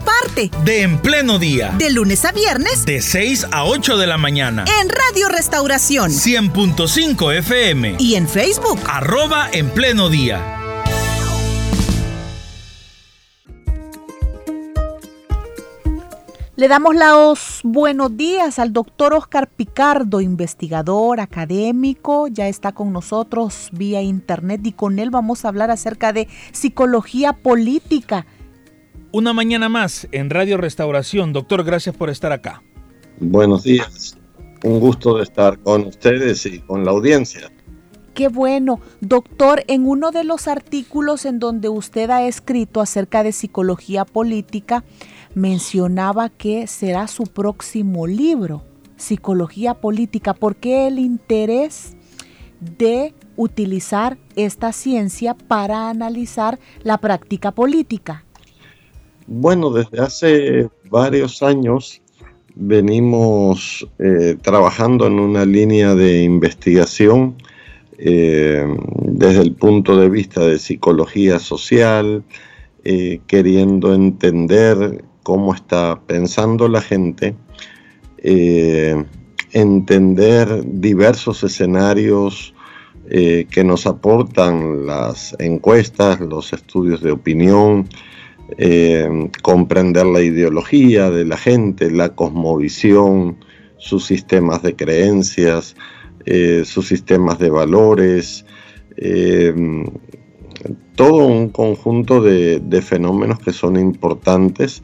parte de En Pleno Día. De lunes a viernes. De 6 a 8 de la mañana. En Radio Restauración. 100.5 FM. Y en Facebook. Arroba En Pleno Día. Le damos los buenos días al doctor Oscar Picardo, investigador académico, ya está con nosotros vía internet y con él vamos a hablar acerca de psicología política una mañana más en Radio Restauración. Doctor, gracias por estar acá. Buenos días. Un gusto de estar con ustedes y con la audiencia. Qué bueno. Doctor, en uno de los artículos en donde usted ha escrito acerca de psicología política, mencionaba que será su próximo libro, Psicología Política. ¿Por qué el interés de utilizar esta ciencia para analizar la práctica política? Bueno, desde hace varios años venimos eh, trabajando en una línea de investigación eh, desde el punto de vista de psicología social, eh, queriendo entender cómo está pensando la gente, entender diversos escenarios que nos aportan las encuestas, los estudios de opinión, eh, comprender la ideología de la gente, la cosmovisión, sus sistemas de creencias, eh, sus sistemas de valores, eh, todo un conjunto de, fenómenos que son importantes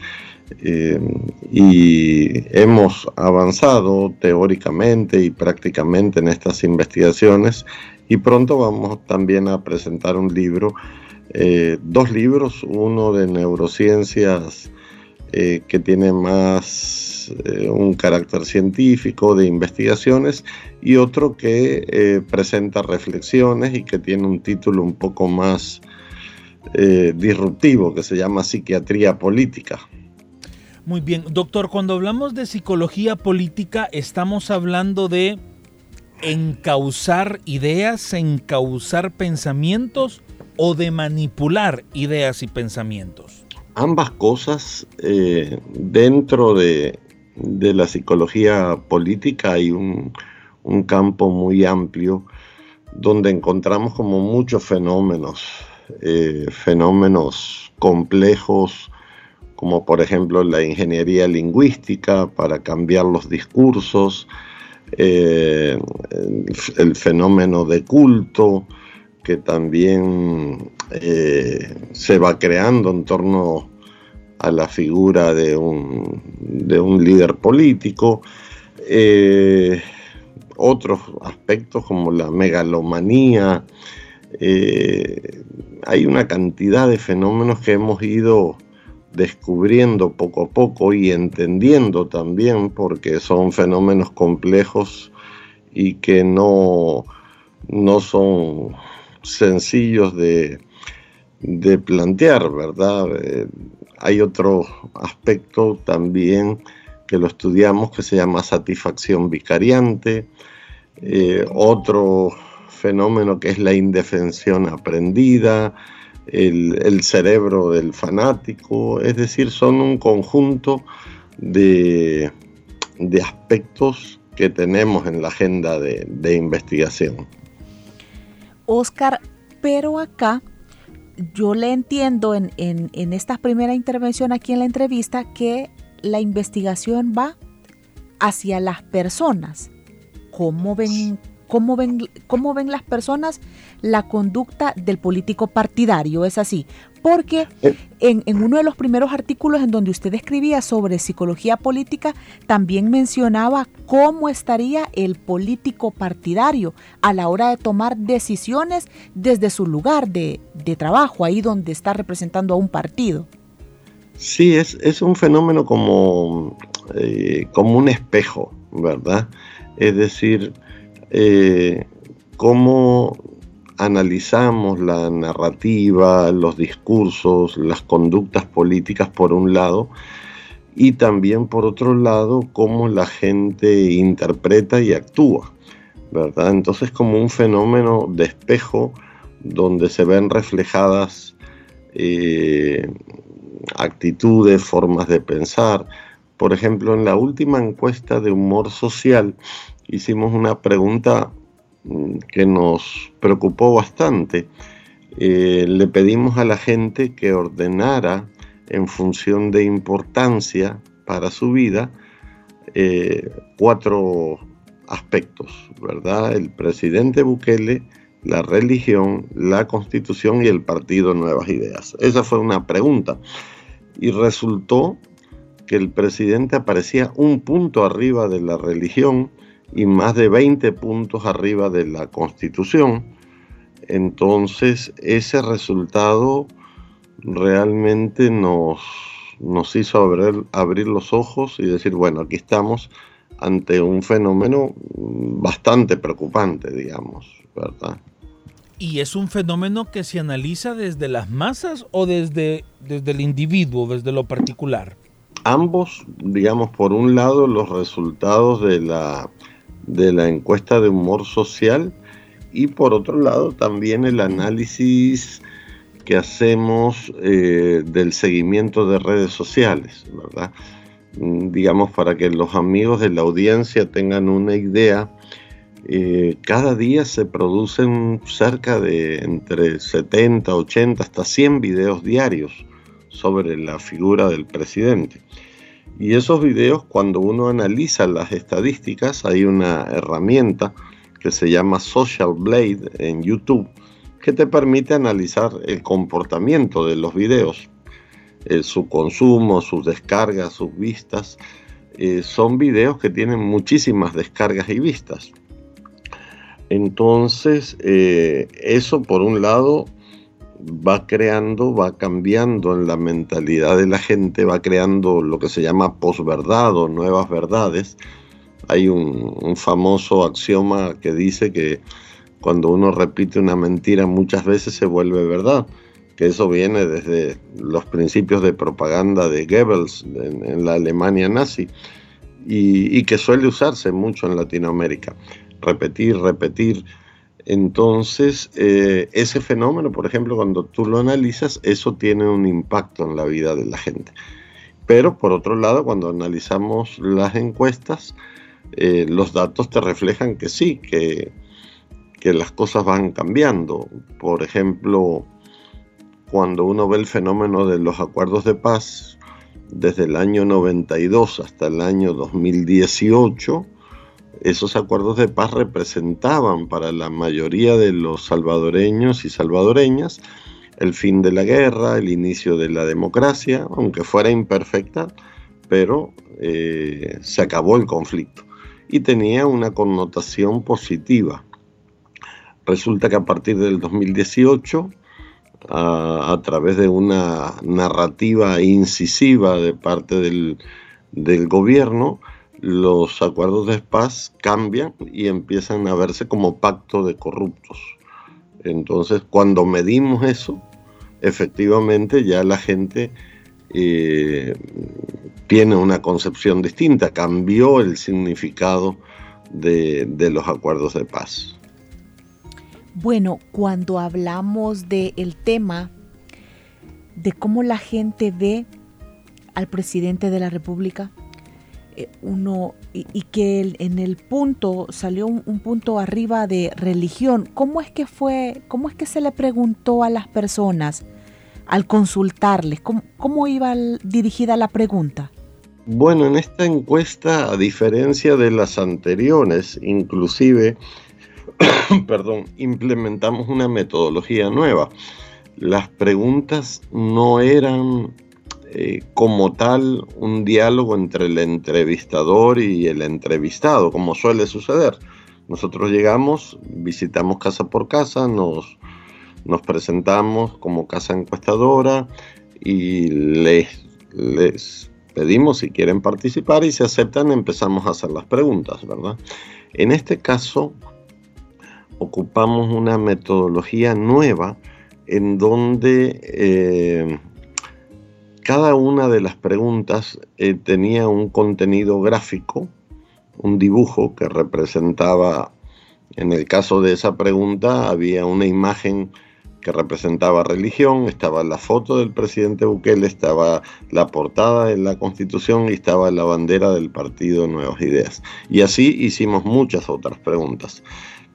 y hemos avanzado teóricamente y prácticamente en estas investigaciones y pronto vamos también a presentar un libro eh, dos libros, uno de neurociencias eh, que tiene más eh, un carácter científico de investigaciones y otro que presenta reflexiones y que tiene un título un poco más disruptivo que se llama psiquiatría política. Muy bien, doctor, cuando hablamos de psicología política estamos hablando de encauzar ideas, encauzar pensamientos o de manipular ideas y pensamientos? Ambas cosas eh, dentro de, la psicología política hay un, campo muy amplio donde encontramos como muchos fenómenos, eh, fenómenos complejos, como por ejemplo la ingeniería lingüística para cambiar los discursos, eh, el, fenómeno de culto, que también eh, se va creando en torno a la figura de un, de un líder político. Eh, otros aspectos como la megalomanía. Eh, hay una cantidad de fenómenos que hemos ido descubriendo poco a poco y entendiendo también porque son fenómenos complejos y que no, no son sencillos de, plantear, ¿verdad? Eh, hay otro aspecto también que lo estudiamos que se llama satisfacción vicariante, eh, otro fenómeno que es la indefensión aprendida, el, cerebro del fanático, es decir, son un conjunto de, aspectos que tenemos en la agenda de investigación. Oscar, pero acá yo le entiendo en, esta primera intervención aquí en la entrevista que la investigación va hacia las personas. ¿Cómo ven, cómo ven, cómo ven las personas la conducta del político partidario? Es así porque eh. en, uno de los primeros artículos en donde usted escribía sobre psicología política, también mencionaba cómo estaría el político partidario a la hora de tomar decisiones desde su lugar de, trabajo, ahí donde está representando a un partido. Sí, es, un fenómeno como, eh, como un espejo, ¿verdad? Es decir, eh, cómo analizamos la narrativa, los discursos, las conductas políticas por un lado, y también por otro lado cómo la gente interpreta y actúa, ¿verdad? Entonces como un fenómeno de espejo donde se ven reflejadas eh, actitudes, formas de pensar. Por ejemplo, en la última encuesta de humor social hicimos una pregunta mm, que nos preocupó bastante. Eh, le pedimos a la gente que ordenara en función de importancia para su vida eh, cuatro aspectos, ¿verdad? El presidente Bukele, la religión, la constitución y el partido Nuevas Ideas. Esa fue una pregunta. Y resultó que el presidente aparecía un punto arriba de la religión y más de 20 puntos arriba de la constitución. Entonces ese resultado realmente nos, nos hizo abrir, abrir los ojos y decir, bueno, aquí estamos ante un fenómeno bastante preocupante, digamos, ¿verdad? ¿Y es un fenómeno que se analiza desde las masas o desde, desde el individuo, desde lo particular? Ambos, digamos, por un lado, los resultados de la, de la encuesta de humor social y por otro lado también el análisis que hacemos eh, del seguimiento de redes sociales, ¿verdad? Mm, digamos, para que los amigos de la audiencia tengan una idea eh, cada día se producen cerca de entre 70, 80, hasta 100 videos diarios sobre la figura del presidente. Y esos videos, cuando uno analiza las estadísticas, hay una herramienta que se llama Social Blade en YouTube, que te permite analizar el comportamiento de los videos, eh, su consumo, sus descargas, sus vistas. Eh, son videos que tienen muchísimas descargas y vistas. Entonces, eh, eso por un lado va creando, va cambiando en la mentalidad de la gente, va creando lo que se llama posverdad o nuevas verdades. Hay un, famoso axioma que dice que cuando uno repite una mentira muchas veces se vuelve verdad, que eso viene desde los principios de propaganda de Goebbels en, la Alemania nazi y que suele usarse mucho en Latinoamérica repetir, repetir. Entonces, eh, ese fenómeno, por ejemplo, cuando tú lo analizas, eso tiene un impacto en la vida de la gente. Pero, por otro lado, cuando analizamos las encuestas, eh, los datos te reflejan que sí, que, que las cosas van cambiando. Por ejemplo, cuando uno ve el fenómeno de los acuerdos de paz, desde el año 92 hasta el año 2018, esos acuerdos de paz representaban para la mayoría de los salvadoreños y salvadoreñas el fin de la guerra, el inicio de la democracia, aunque fuera imperfecta, pero eh, se acabó el conflicto y tenía una connotación positiva. Resulta que a partir del 2018, a, través de una narrativa incisiva de parte del gobierno, los acuerdos de paz cambian y empiezan a verse como pacto de corruptos. Entonces, cuando medimos eso, efectivamente ya la gente eh, tiene una concepción distinta, cambió el significado de, los acuerdos de paz. Bueno, cuando hablamos del tema de cómo la gente ve al presidente de la República, uno y, que en el punto salió un, punto arriba de religión. ¿Cómo es que fue, cómo es que se le preguntó a las personas al consultarles? ¿Cómo, iba dirigida la pregunta? Bueno, en esta encuesta, a diferencia de las anteriores, inclusive, perdón, implementamos una metodología nueva. Las preguntas no eran eh, como tal un diálogo entre el entrevistador y el entrevistado, como suele suceder. Nosotros llegamos, visitamos casa por casa, nos, nos presentamos como casa encuestadora y les, les pedimos si quieren participar y si aceptan empezamos a hacer las preguntas, ¿verdad? En este caso, ocupamos una metodología nueva en donde eh, cada una de las preguntas eh, tenía un contenido gráfico, un dibujo que representaba, en el caso de esa pregunta, había una imagen que representaba religión, estaba la foto del presidente Bukele, estaba la portada de la constitución y estaba la bandera del partido Nuevas Ideas. Y así hicimos muchas otras preguntas.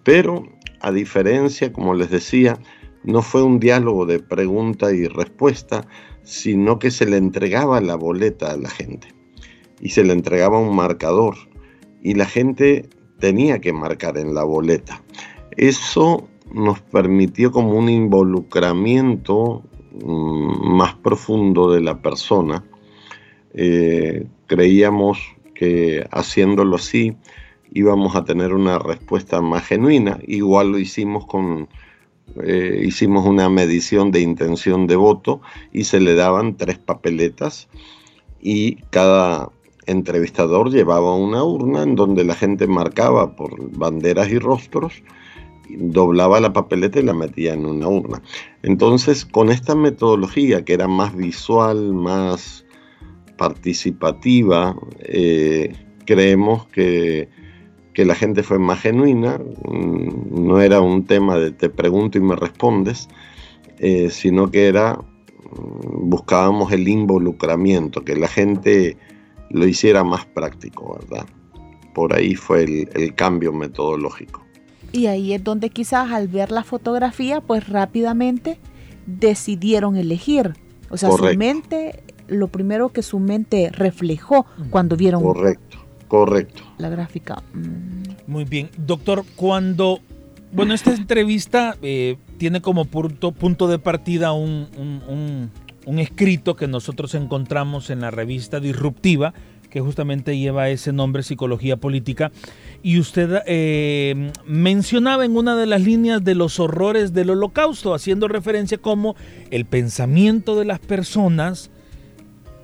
Pero, a diferencia, como les decía, no fue un diálogo de pregunta y respuesta, sino que se le entregaba la boleta a la gente y se le entregaba un marcador y la gente tenía que marcar en la boleta. Eso nos permitió como un involucramiento mm, más profundo de la persona. Eh, creíamos que haciéndolo así íbamos a tener una respuesta más genuina. Igual lo hicimos con, eh, hicimos una medición de intención de voto y se le daban tres papeletas y cada entrevistador llevaba una urna en donde la gente marcaba por banderas y rostros, doblaba la papeleta y la metía en una urna. Entonces, con esta metodología que era más visual, más participativa, eh, creemos que que la gente fue más genuina, mm, no era un tema de te pregunto y me respondes, eh, sino que era, mm, buscábamos el involucramiento, que la gente lo hiciera más práctico, ¿verdad? Por ahí fue el, cambio metodológico. Y ahí es donde quizás al ver la fotografía, pues rápidamente decidieron elegir. O sea, su mente, lo primero que su mente reflejó cuando vieron Correcto Correcto. La gráfica. Mm. Muy bien. Doctor, cuando... Bueno, esta entrevista eh, tiene como punto, punto de partida un, un, escrito que nosotros encontramos en la revista Disruptiva, que justamente lleva ese nombre, Psicología Política. Y usted eh, mencionaba en una de las líneas de los horrores del holocausto, haciendo referencia como el pensamiento de las personas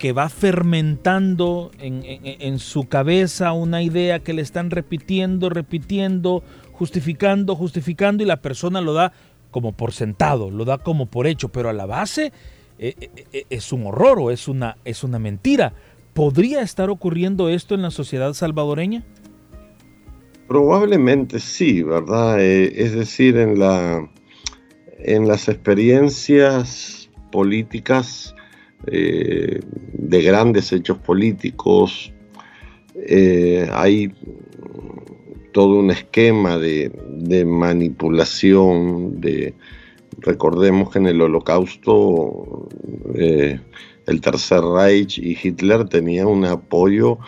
que va fermentando en, su cabeza una idea que le están repitiendo, repitiendo, justificando, justificando y la persona lo da como por sentado, lo da como por hecho, pero a la base eh, eh, eh, es un horror o es una, es una mentira. ¿Podría estar ocurriendo esto en la sociedad salvadoreña? Probablemente sí, ¿verdad? es decir, en, la, en las experiencias políticas eh, de grandes hechos políticos. Eh, hay todo un esquema de, manipulación, de recordemos que en el holocausto eh, el Tercer Reich y Hitler tenían un apoyo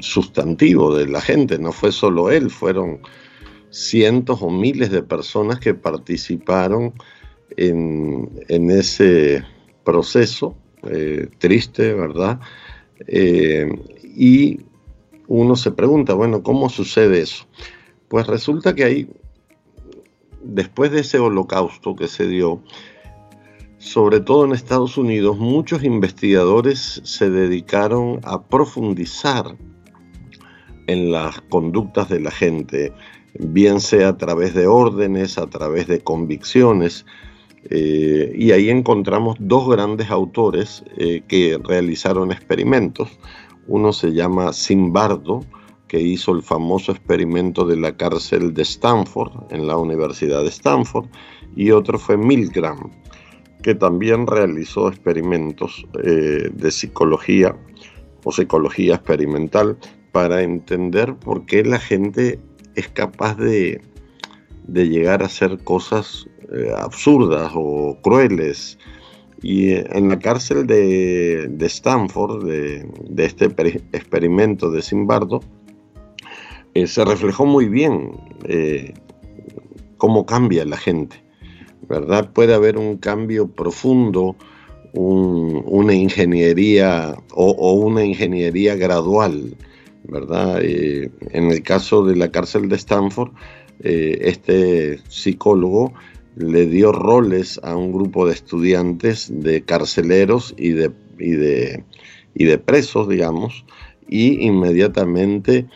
sustantivo de la gente, no fue solo él, fueron cientos o miles de personas que participaron en, ese proceso eh, triste, ¿verdad? Eh, y uno se pregunta, bueno, ¿cómo sucede eso? Pues resulta que ahí, después de ese holocausto que se dio, sobre todo en Estados Unidos, muchos investigadores se dedicaron a profundizar en las conductas de la gente, bien sea a través de órdenes, a través de convicciones, eh, y ahí encontramos dos grandes autores eh, que realizaron experimentos. Uno se llama Simbardo, que hizo el famoso experimento de la cárcel de Stanford, en la Universidad de Stanford, y otro fue Milgram, que también realizó experimentos eh, de psicología o psicología experimental para entender por qué la gente es capaz de, de llegar a hacer cosas eh, absurdas o crueles. Y eh, en la cárcel de, Stanford, de, este experimento de Simbardo, eh, se reflejó muy bien cómo cambia la gente. ¿Verdad? Puede haber un cambio profundo, una ingeniería o, una ingeniería gradual, ¿verdad? en el caso de la cárcel de Stanford, este psicólogo le dio roles a un grupo de estudiantes, de carceleros y de, y de, y de presos, digamos, y inmediatamente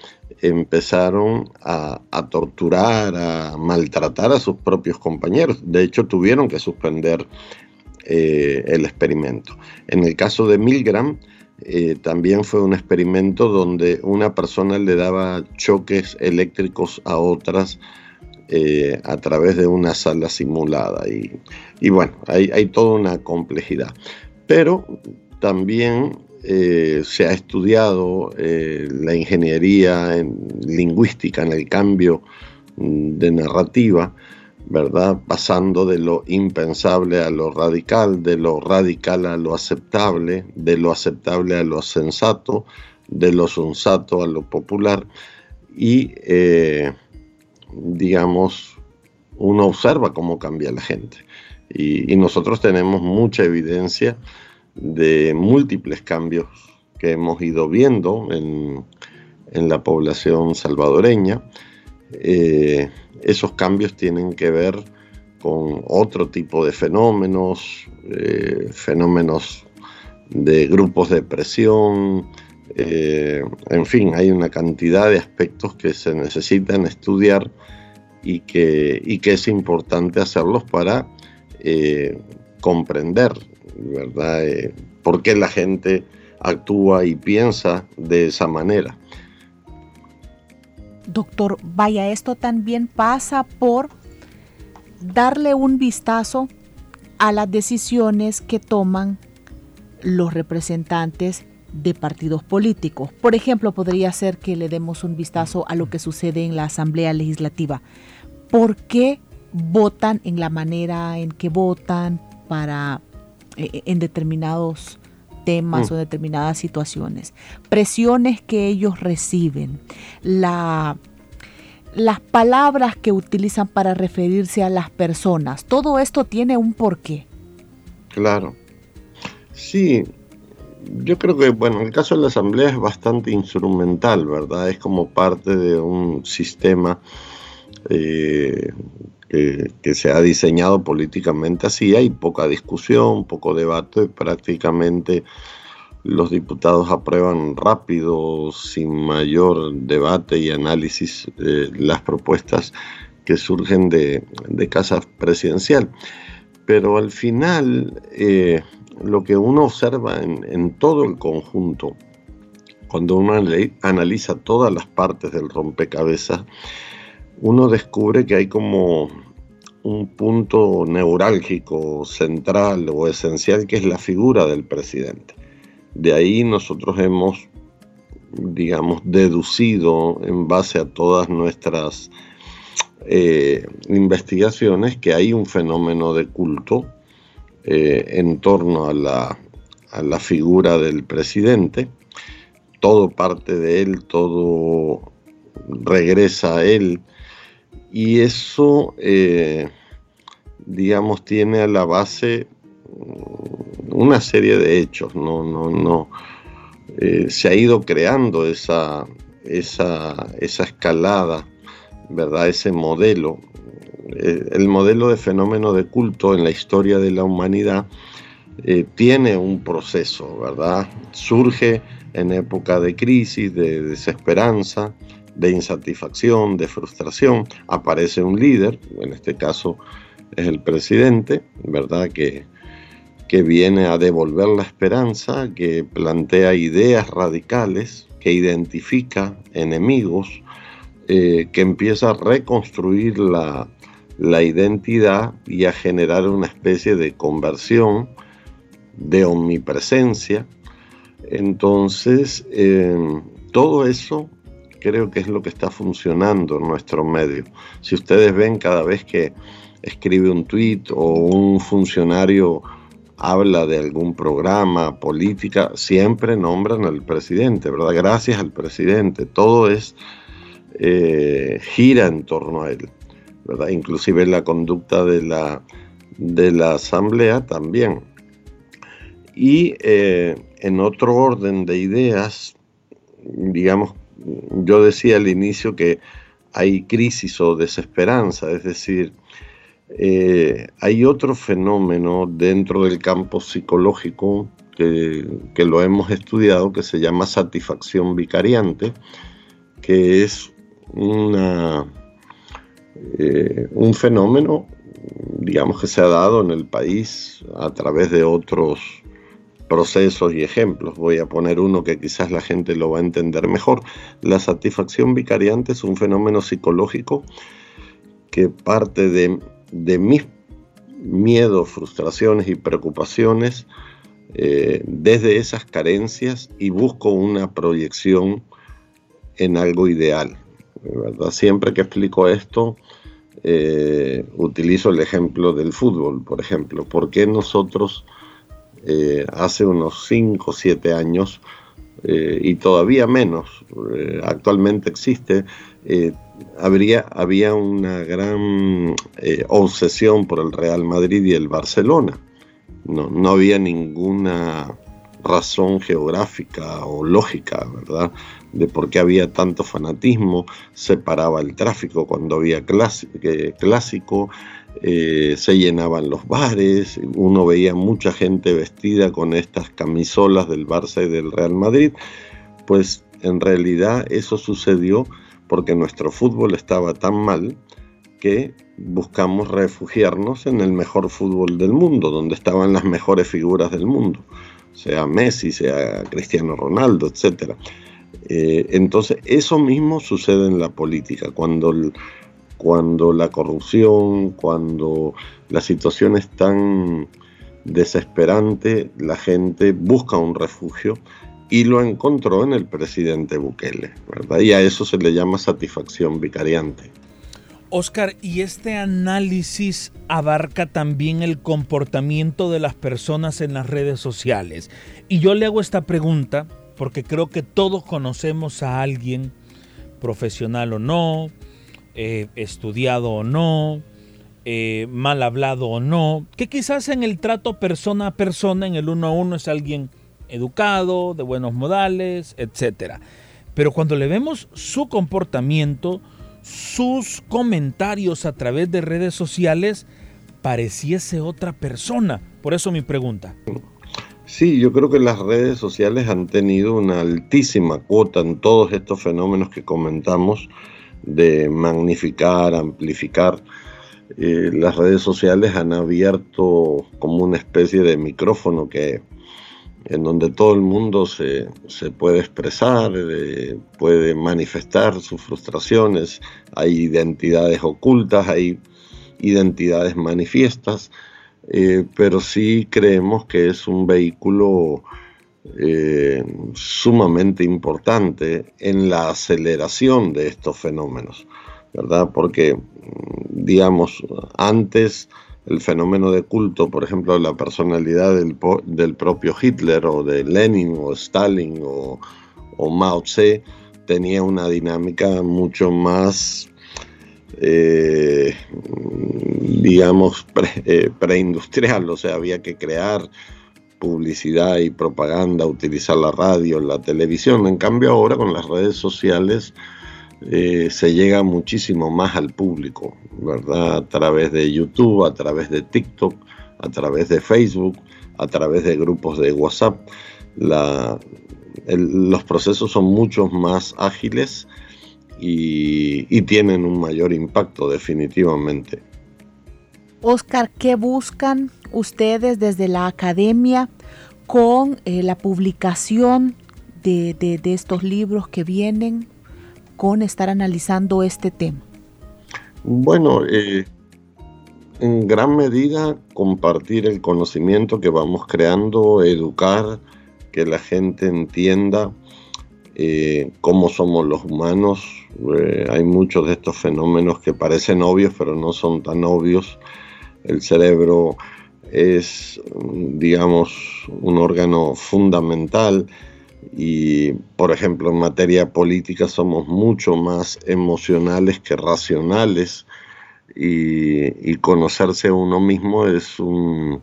empezaron a, torturar, a maltratar a sus propios compañeros. De hecho, tuvieron que suspender eh, el experimento. En el caso de Milgram, eh, también fue un experimento donde una persona le daba choques eléctricos a otras eh, a través de una sala simulada. Y, bueno, hay, hay, toda una complejidad. Pero también eh, se ha estudiado la ingeniería en lingüística, en el cambio mm, de narrativa, ¿verdad? Pasando de lo impensable a lo radical, de lo radical a lo aceptable, de lo aceptable a lo sensato, de lo sensato a lo popular. Y, eh, digamos, uno observa cómo cambia la gente. Y, nosotros tenemos mucha evidencia de múltiples cambios que hemos ido viendo en, la población salvadoreña. Eh, esos cambios tienen que ver con otro tipo de fenómenos, eh, fenómenos de grupos de presión, eh, en fin, hay una cantidad de aspectos que se necesitan estudiar y que, y que es importante hacerlos para eh, comprender, ¿verdad?, por qué la gente actúa y piensa de esa manera. Doctor, vaya, esto también pasa por darle un vistazo a las decisiones que toman los representantes de partidos políticos. Por ejemplo, podría ser que le demos un vistazo a lo que sucede en la Asamblea Legislativa. ¿Por qué votan en la manera en que votan para eh, en determinados temas mm. o determinadas situaciones, presiones que ellos reciben, la, las palabras que utilizan para referirse a las personas, todo esto tiene un porqué. Claro. Sí, yo creo que, bueno, el caso de la Asamblea es bastante instrumental, ¿verdad? Es como parte de un sistema eh, que, se ha diseñado políticamente así, hay poca discusión, poco debate, prácticamente los diputados aprueban rápido, sin mayor debate y análisis, eh, las propuestas que surgen de, casa presidencial. Pero al final, eh, lo que uno observa en, en, todo el conjunto, cuando uno analiza todas las partes del rompecabezas, uno descubre que hay como un punto neurálgico, central o esencial, que es la figura del presidente. De ahí nosotros hemos, digamos, deducido en base a todas nuestras eh, investigaciones que hay un fenómeno de culto eh, en torno a la, figura del presidente. Todo parte de él, todo regresa a él y eso, eh, digamos, tiene a la base una serie de hechos, no, no, no. Se ha ido creando esa, esa, esa escalada, ¿verdad? Ese modelo. Eh, el modelo de fenómeno de culto en la historia de la humanidad tiene un proceso, ¿verdad? Surge en época de crisis, de desesperanza, de insatisfacción, de frustración, aparece un líder, en este caso es el presidente, ¿verdad? Que, que viene a devolver la esperanza, que plantea ideas radicales, que identifica enemigos, eh, que empieza a reconstruir la, identidad y a generar una especie de conversión, de omnipresencia. Entonces, eh, todo eso creo que es lo que está funcionando en nuestro medio. Si ustedes ven cada vez que escribe un tweet o un funcionario habla de algún programa, política, siempre nombran al presidente, ¿verdad? Gracias al presidente. Todo es, eh, gira en torno a él, ¿verdad? Inclusive la conducta de la, de la asamblea también. Y eh, en otro orden de ideas, digamos, yo decía al inicio que hay crisis o desesperanza, es decir, eh, hay otro fenómeno dentro del campo psicológico que, lo hemos estudiado que se llama satisfacción vicariante, que es eh, un fenómeno, digamos, que se ha dado en el país a través de otros procesos y ejemplos. Voy a poner uno que quizás la gente lo va a entender mejor. La satisfacción vicariante es un fenómeno psicológico que parte de, de mis miedos, frustraciones y preocupaciones eh, desde esas carencias y busco una proyección en algo ideal. ¿Verdad? Siempre que explico esto, eh, utilizo el ejemplo del fútbol, por ejemplo. ¿Por qué nosotros eh, hace unos 5 o 7 años, y todavía menos, actualmente existe, habría, había una gran obsesión por el Real Madrid y el Barcelona? No, no había ninguna razón geográfica o lógica, ¿verdad? De por qué había tanto fanatismo, se paraba el tráfico cuando había clásico, eh, se llenaban los bares, uno veía mucha gente vestida con estas camisolas del Barça y del Real Madrid, pues en realidad eso sucedió porque nuestro fútbol estaba tan mal que buscamos refugiarnos en el mejor fútbol del mundo, donde estaban las mejores figuras del mundo, sea Messi, sea Cristiano Ronaldo, etc. Eh, entonces, eso mismo sucede en la política, cuando, cuando la corrupción, cuando la situación es tan desesperante, la gente busca un refugio y lo encontró en el presidente Bukele, ¿verdad? Y a eso se le llama satisfacción vicariante. Oscar, ¿y este análisis abarca también el comportamiento de las personas en las redes sociales? Y yo le hago esta pregunta porque creo que todos conocemos a alguien, profesional o no, eh, estudiado o no, eh, mal hablado o no, que quizás en el trato persona a persona, en el uno a uno, es alguien educado, de buenos modales, etc. Pero cuando le vemos su comportamiento, sus comentarios a través de redes sociales pareciese otra persona. Por eso mi pregunta. Sí, yo creo que las redes sociales han tenido una altísima cuota en todos estos fenómenos que comentamos de magnificar, amplificar. Eh, las redes sociales han abierto como una especie de micrófono que en donde todo el mundo se, puede expresar, eh, puede manifestar sus frustraciones, hay identidades ocultas, hay identidades manifiestas, eh, pero sí creemos que es un vehículo eh, sumamente importante en la aceleración de estos fenómenos, ¿verdad? Porque, digamos, antes el fenómeno de culto, por ejemplo, la personalidad del, propio Hitler o de Lenin o Stalin o, Mao Tse, tenía una dinámica mucho más, eh, digamos, eh, preindustrial, o sea, había que crear publicidad y propaganda, utilizar la radio, la televisión. En cambio ahora con las redes sociales eh, se llega muchísimo más al público, ¿verdad? A través de YouTube, a través de TikTok, a través de Facebook, a través de grupos de WhatsApp. los procesos son mucho más ágiles y, tienen un mayor impacto definitivamente. Oscar, ¿qué buscan ustedes desde la academia con eh, la publicación de estos libros que vienen? con estar analizando este tema? Bueno, eh, en gran medida compartir el conocimiento que vamos creando, educar, que la gente entienda eh, cómo somos los humanos. Eh, hay muchos de estos fenómenos que parecen obvios, pero no son tan obvios. El cerebro es, digamos, un órgano fundamental y, por ejemplo, en materia política somos mucho más emocionales que racionales y, conocerse a uno mismo es, un,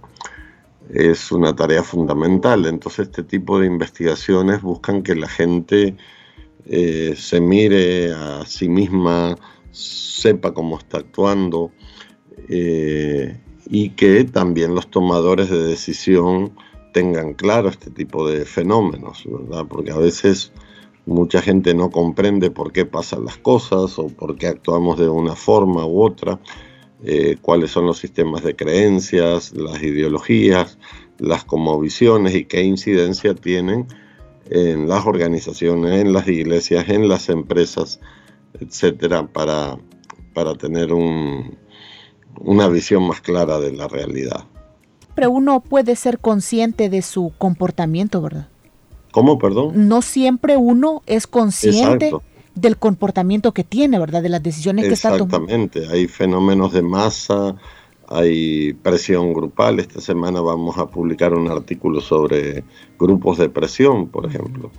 es una tarea fundamental. Entonces, este tipo de investigaciones buscan que la gente eh, se mire a sí misma, sepa cómo está actuando eh, y que también los tomadores de decisión tengan claro este tipo de fenómenos, ¿verdad? Porque a veces mucha gente no comprende por qué pasan las cosas o por qué actuamos de una forma u otra, eh, cuáles son los sistemas de creencias, las ideologías, las visiones y qué incidencia tienen en las organizaciones, en las iglesias, en las empresas, etcétera, para, para tener una visión más clara de la realidad. Pero uno puede ser consciente de su comportamiento, ¿verdad? ¿Cómo, perdón? No siempre uno es consciente del comportamiento que tiene, ¿verdad? De las decisiones que está tomando. Exactamente, hay fenómenos de masa, hay presión grupal. Esta semana vamos a publicar un artículo sobre grupos de presión, por ejemplo.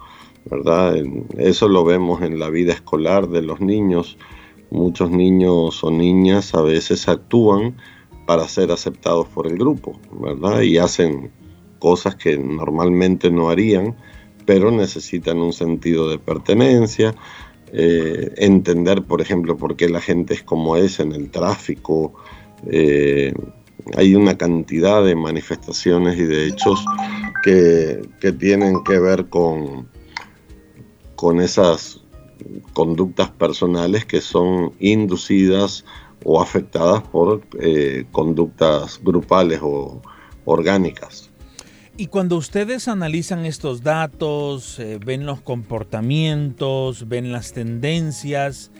¿verdad? Eso lo vemos en la vida escolar de los niños. Muchos niños o niñas a veces actúan para ser aceptados por el grupo, ¿verdad? Y hacen cosas que normalmente no harían, pero necesitan un sentido de pertenencia, eh, entender, por ejemplo, por qué la gente es como es en el tráfico, eh, hay una cantidad de manifestaciones y de hechos que, tienen que ver con, con esas conductas personales que son inducidas o afectadas por eh, conductas grupales o orgánicas. Y cuando ustedes analizan estos datos, eh, ven los comportamientos, ven las tendencias,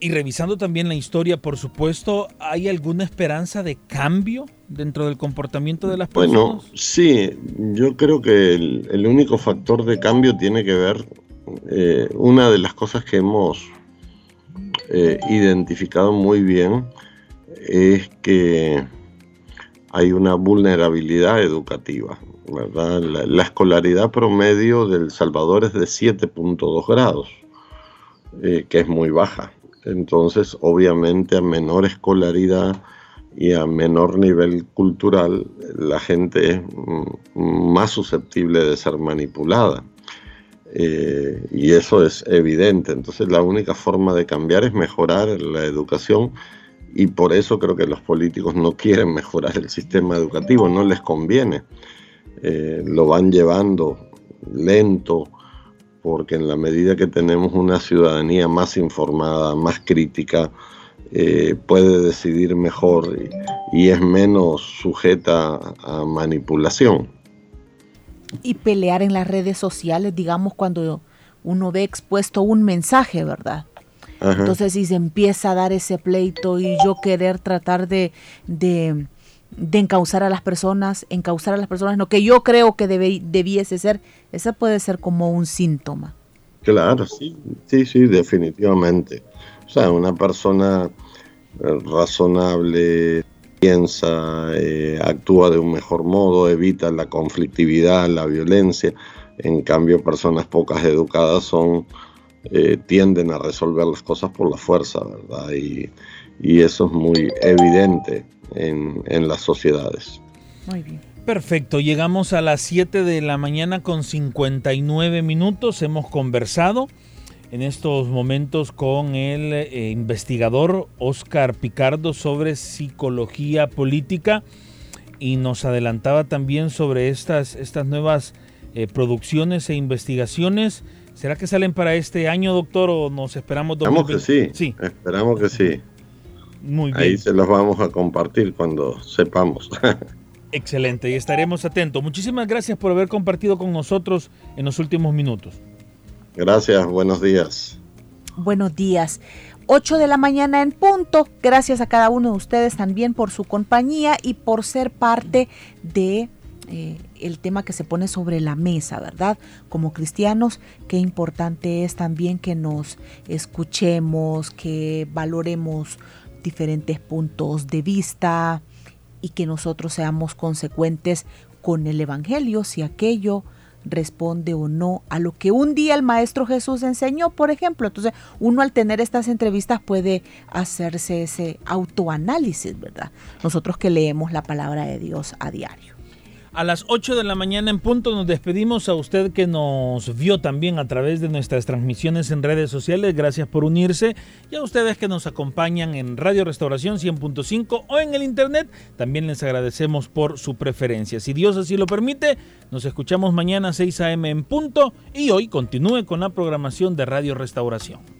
y revisando también la historia, por supuesto, ¿hay alguna esperanza de cambio dentro del comportamiento de las personas? Bueno, sí, yo creo que el, único factor de cambio tiene que ver, eh, una de las cosas que hemos eh, identificado muy bien es que hay una vulnerabilidad educativa. ¿verdad? La, escolaridad promedio del Salvador es de 7.2 grados, eh, que es muy baja. Entonces, obviamente, a menor escolaridad y a menor nivel cultural, la gente es más susceptible de ser manipulada. Eh, y eso es evidente. Entonces, la única forma de cambiar es mejorar la educación y por eso creo que los políticos no quieren mejorar el sistema educativo, no les conviene. Eh, lo van llevando lento, porque en la medida que tenemos una ciudadanía más informada, más crítica, eh, puede decidir mejor y, es menos sujeta a manipulación. Y pelear en las redes sociales, digamos, cuando uno ve expuesto un mensaje, ¿verdad? Entonces, si se empieza a dar ese pleito y yo querer tratar de, de, encauzar a las personas, encauzar a las personas, lo que yo creo que debe, debiese ser, ese puede ser como un síntoma. Claro, sí, sí, sí, definitivamente. O sea, una persona eh, razonable piensa, eh, actúa de un mejor modo, evita la conflictividad, la violencia. En cambio, personas pocas educadas son eh, tienden a resolver las cosas por la fuerza, ¿verdad? Y, eso es muy evidente en, en, las sociedades. Muy bien. Perfecto, llegamos a las 7 de la mañana con 59 minutos, hemos conversado en estos momentos con el eh, investigador Oscar Picardo sobre psicología política y nos adelantaba también sobre estas, estas nuevas eh, producciones e investigaciones ¿Será que salen para este año, doctor, o nos esperamos? Esperamos que sí. sí. Esperamos que sí. Muy bien. Ahí se los vamos a compartir cuando sepamos. Excelente, y estaremos atentos. Muchísimas gracias por haber compartido con nosotros en los últimos minutos. Gracias, buenos días. Buenos días. 8 de la mañana en punto. Gracias a cada uno de ustedes también por su compañía y por ser parte de eh, el tema que se pone sobre la mesa, ¿verdad? Como cristianos, qué importante es también que nos escuchemos, que valoremos diferentes puntos de vista y que nosotros seamos consecuentes con el Evangelio, si aquello responde o no a lo que un día el Maestro Jesús enseñó, por ejemplo. Entonces, uno al tener estas entrevistas puede hacerse ese autoanálisis, ¿verdad? Nosotros que leemos la palabra de Dios a diario. A las 8 de la mañana en punto nos despedimos a usted que nos vio también a través de nuestras transmisiones en redes sociales. Gracias por unirse. Y a ustedes que nos acompañan en Radio Restauración 100.5 o en el Internet, también les agradecemos por su preferencia. Si Dios así lo permite, nos escuchamos mañana a 6 a.m. en punto y hoy continúe con la programación de Radio Restauración.